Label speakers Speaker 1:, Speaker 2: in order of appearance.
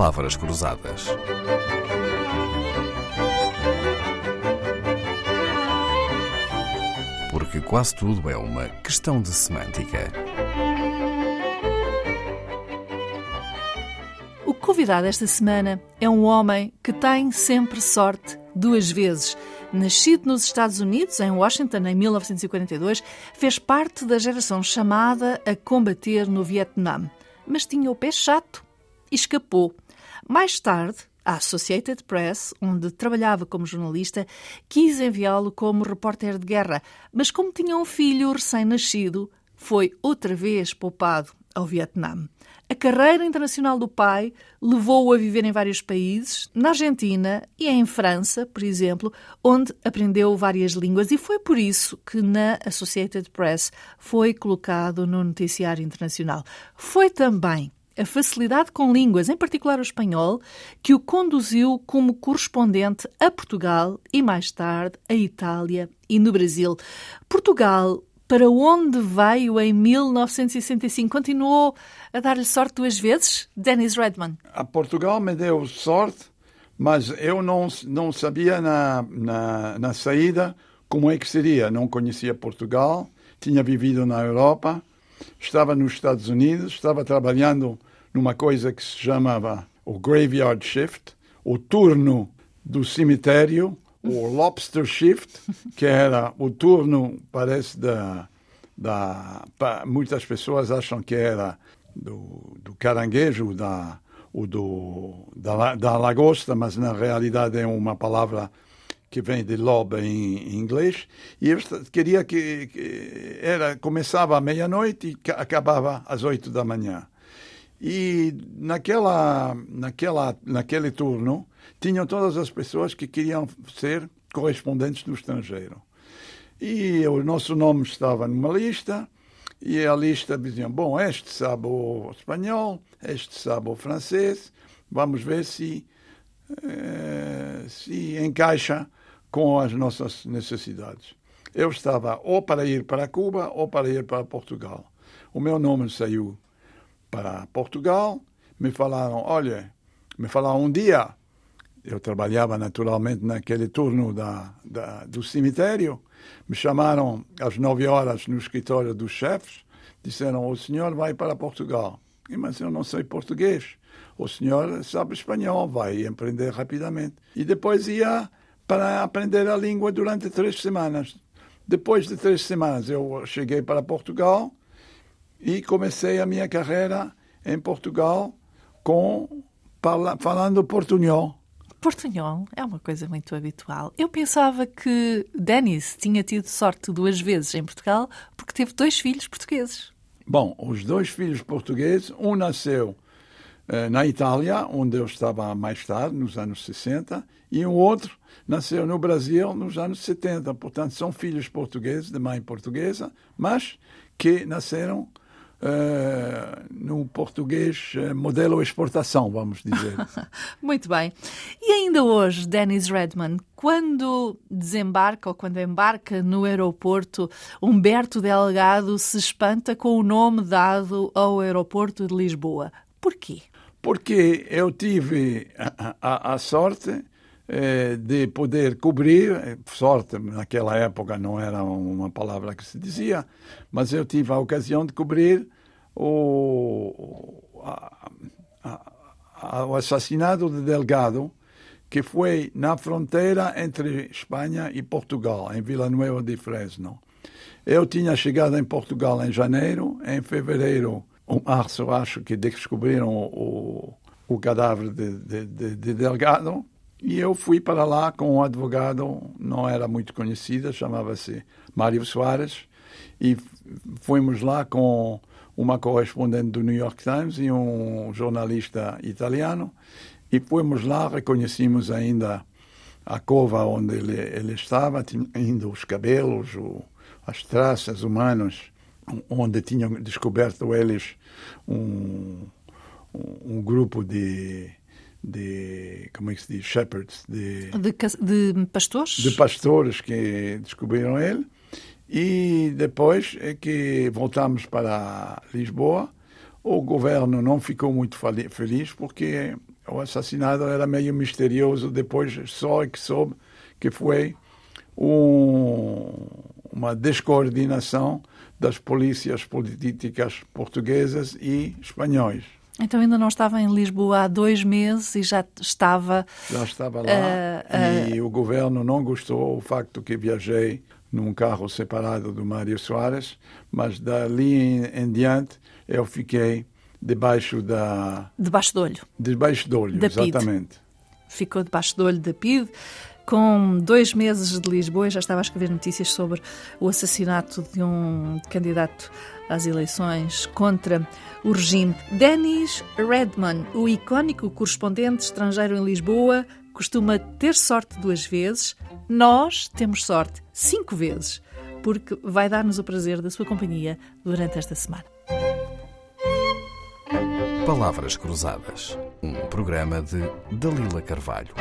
Speaker 1: palavras cruzadas. Porque quase tudo é uma questão de semântica.
Speaker 2: O convidado esta semana é um homem que tem sempre sorte duas vezes. Nascido nos Estados Unidos, em Washington, em 1942, fez parte da geração chamada a combater no Vietnã, mas tinha o pé chato e escapou. Mais tarde, a Associated Press, onde trabalhava como jornalista, quis enviá-lo como repórter de guerra, mas como tinha um filho recém-nascido, foi outra vez poupado ao Vietnã. A carreira internacional do pai levou-o a viver em vários países, na Argentina e em França, por exemplo, onde aprendeu várias línguas e foi por isso que na Associated Press foi colocado no noticiário internacional. Foi também a facilidade com línguas, em particular o espanhol, que o conduziu como correspondente a Portugal e mais tarde a Itália e no Brasil. Portugal para onde veio em 1965? Continuou a dar-lhe sorte duas vezes? Dennis Redman.
Speaker 3: A Portugal me deu sorte, mas eu não, não sabia na, na, na saída como é que seria. Não conhecia Portugal, tinha vivido na Europa, estava nos Estados Unidos, estava trabalhando numa coisa que se chamava o graveyard shift, o turno do cemitério, o lobster shift, que era o turno, parece, da. da muitas pessoas acham que era do, do caranguejo, da, o do, da, da lagosta, mas na realidade é uma palavra que vem de lobo em, inglês, e eu queria que, que era começava à meia-noite e acabava às oito da manhã. E naquela, naquela, naquele turno, tinham todas as pessoas que queriam ser correspondentes do estrangeiro. E o nosso nome estava numa lista, e a lista dizia: bom, este sabe o espanhol, este sabe o francês, vamos ver se, eh, se encaixa com as nossas necessidades. Eu estava ou para ir para Cuba ou para ir para Portugal. O meu nome saiu para Portugal, me falaram: olha, me falaram um dia eu trabalhava naturalmente naquele turno da, da, do cemitério. Me chamaram às nove horas no escritório dos chefes. Disseram: O senhor vai para Portugal. E, mas eu não sei português. O senhor sabe espanhol, vai aprender rapidamente. E depois ia para aprender a língua durante três semanas. Depois de três semanas, eu cheguei para Portugal e comecei a minha carreira em Portugal com falando portunhol
Speaker 2: Portunhol é uma coisa muito habitual. Eu pensava que Denis tinha tido sorte duas vezes em Portugal porque teve dois filhos portugueses.
Speaker 3: Bom, os dois filhos portugueses, um nasceu eh, na Itália, onde eu estava mais tarde, nos anos 60, e o outro nasceu no Brasil nos anos 70. Portanto, são filhos portugueses, de mãe portuguesa, mas que nasceram uh, no português uh, modelo exportação, vamos dizer.
Speaker 2: Muito bem. E ainda hoje, Dennis Redman, quando desembarca ou quando embarca no aeroporto, Humberto Delgado se espanta com o nome dado ao aeroporto de Lisboa. Porquê?
Speaker 3: Porque eu tive a, a, a sorte eh, de poder cobrir, sorte naquela época não era uma palavra que se dizia, mas eu tive a ocasião de cobrir o, a, a, o assassinato de Delgado, que foi na fronteira entre Espanha e Portugal, em Vila Nova de Fresno. Eu tinha chegado em Portugal em janeiro, em fevereiro, ou março, acho que descobriram o, o cadáver de, de, de Delgado, e eu fui para lá com um advogado, não era muito conhecido, chamava-se Mário Soares, e fomos lá com uma correspondente do New York Times e um jornalista italiano, e fomos lá, reconhecemos ainda a cova onde ele, ele estava, ainda os cabelos, o, as traças humanas, onde tinham descoberto eles um, um, um grupo de de como é que se diz shepherds
Speaker 2: de, de, de pastores
Speaker 3: de pastores que descobriram ele e depois é que voltamos para Lisboa o governo não ficou muito feliz porque o assassinato era meio misterioso. Depois só é que soube que foi um, uma descoordenação das polícias políticas portuguesas e espanhóis.
Speaker 2: Então ainda não estava em Lisboa há dois meses e já estava.
Speaker 3: Já estava lá uh, uh... e o governo não gostou do facto que viajei num carro separado do Mário Soares, mas dali em, em diante eu fiquei debaixo da.
Speaker 2: Debaixo do olho.
Speaker 3: Debaixo do olho,
Speaker 2: da
Speaker 3: exatamente.
Speaker 2: PID. Ficou debaixo do olho da PID. Com dois meses de Lisboa, já estava a escrever notícias sobre o assassinato de um candidato às eleições contra o regime. Dennis Redman, o icónico correspondente estrangeiro em Lisboa, costuma ter sorte duas vezes. Nós temos sorte cinco vezes, porque vai dar-nos o prazer da sua companhia durante esta semana.
Speaker 1: Palavras Cruzadas, um programa de Dalila Carvalho.